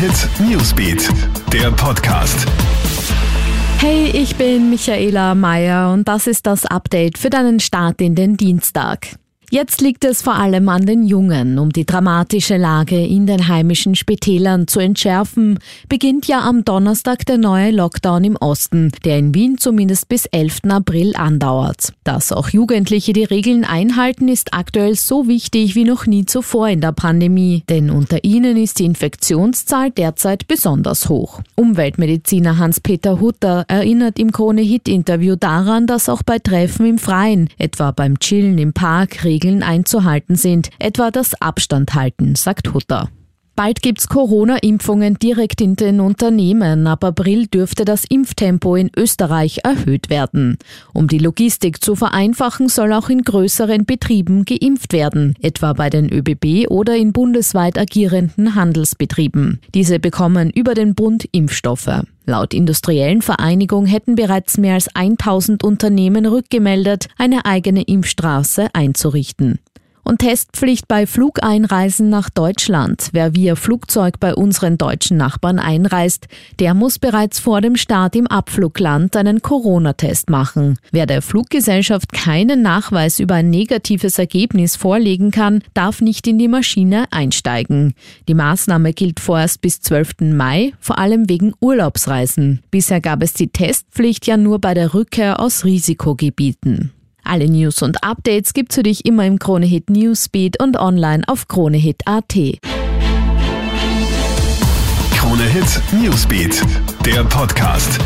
Hit Newsbeat, der Podcast. Hey, ich bin Michaela Mayer und das ist das Update für deinen Start in den Dienstag. Jetzt liegt es vor allem an den Jungen. Um die dramatische Lage in den heimischen Spitälern zu entschärfen, beginnt ja am Donnerstag der neue Lockdown im Osten, der in Wien zumindest bis 11. April andauert. Dass auch Jugendliche die Regeln einhalten, ist aktuell so wichtig wie noch nie zuvor in der Pandemie, denn unter ihnen ist die Infektionszahl derzeit besonders hoch. Umweltmediziner Hans-Peter Hutter erinnert im Krone-Hit-Interview daran, dass auch bei Treffen im Freien, etwa beim Chillen im Park, Regeln einzuhalten sind, etwa das Abstand halten, sagt Hutter. Bald gibt's Corona-Impfungen direkt in den Unternehmen. Ab April dürfte das Impftempo in Österreich erhöht werden. Um die Logistik zu vereinfachen, soll auch in größeren Betrieben geimpft werden, etwa bei den ÖBB oder in bundesweit agierenden Handelsbetrieben. Diese bekommen über den Bund Impfstoffe. Laut Industriellen Vereinigung hätten bereits mehr als 1000 Unternehmen rückgemeldet, eine eigene Impfstraße einzurichten. Und Testpflicht bei Flugeinreisen nach Deutschland. Wer via Flugzeug bei unseren deutschen Nachbarn einreist, der muss bereits vor dem Start im Abflugland einen Corona-Test machen. Wer der Fluggesellschaft keinen Nachweis über ein negatives Ergebnis vorlegen kann, darf nicht in die Maschine einsteigen. Die Maßnahme gilt vorerst bis 12. Mai, vor allem wegen Urlaubsreisen. Bisher gab es die Testpflicht ja nur bei der Rückkehr aus Risikogebieten. Alle News und Updates gibt's für dich immer im Kronehit Newsbeat und online auf kronehit.at. Kronehit Newsbeat, der Podcast.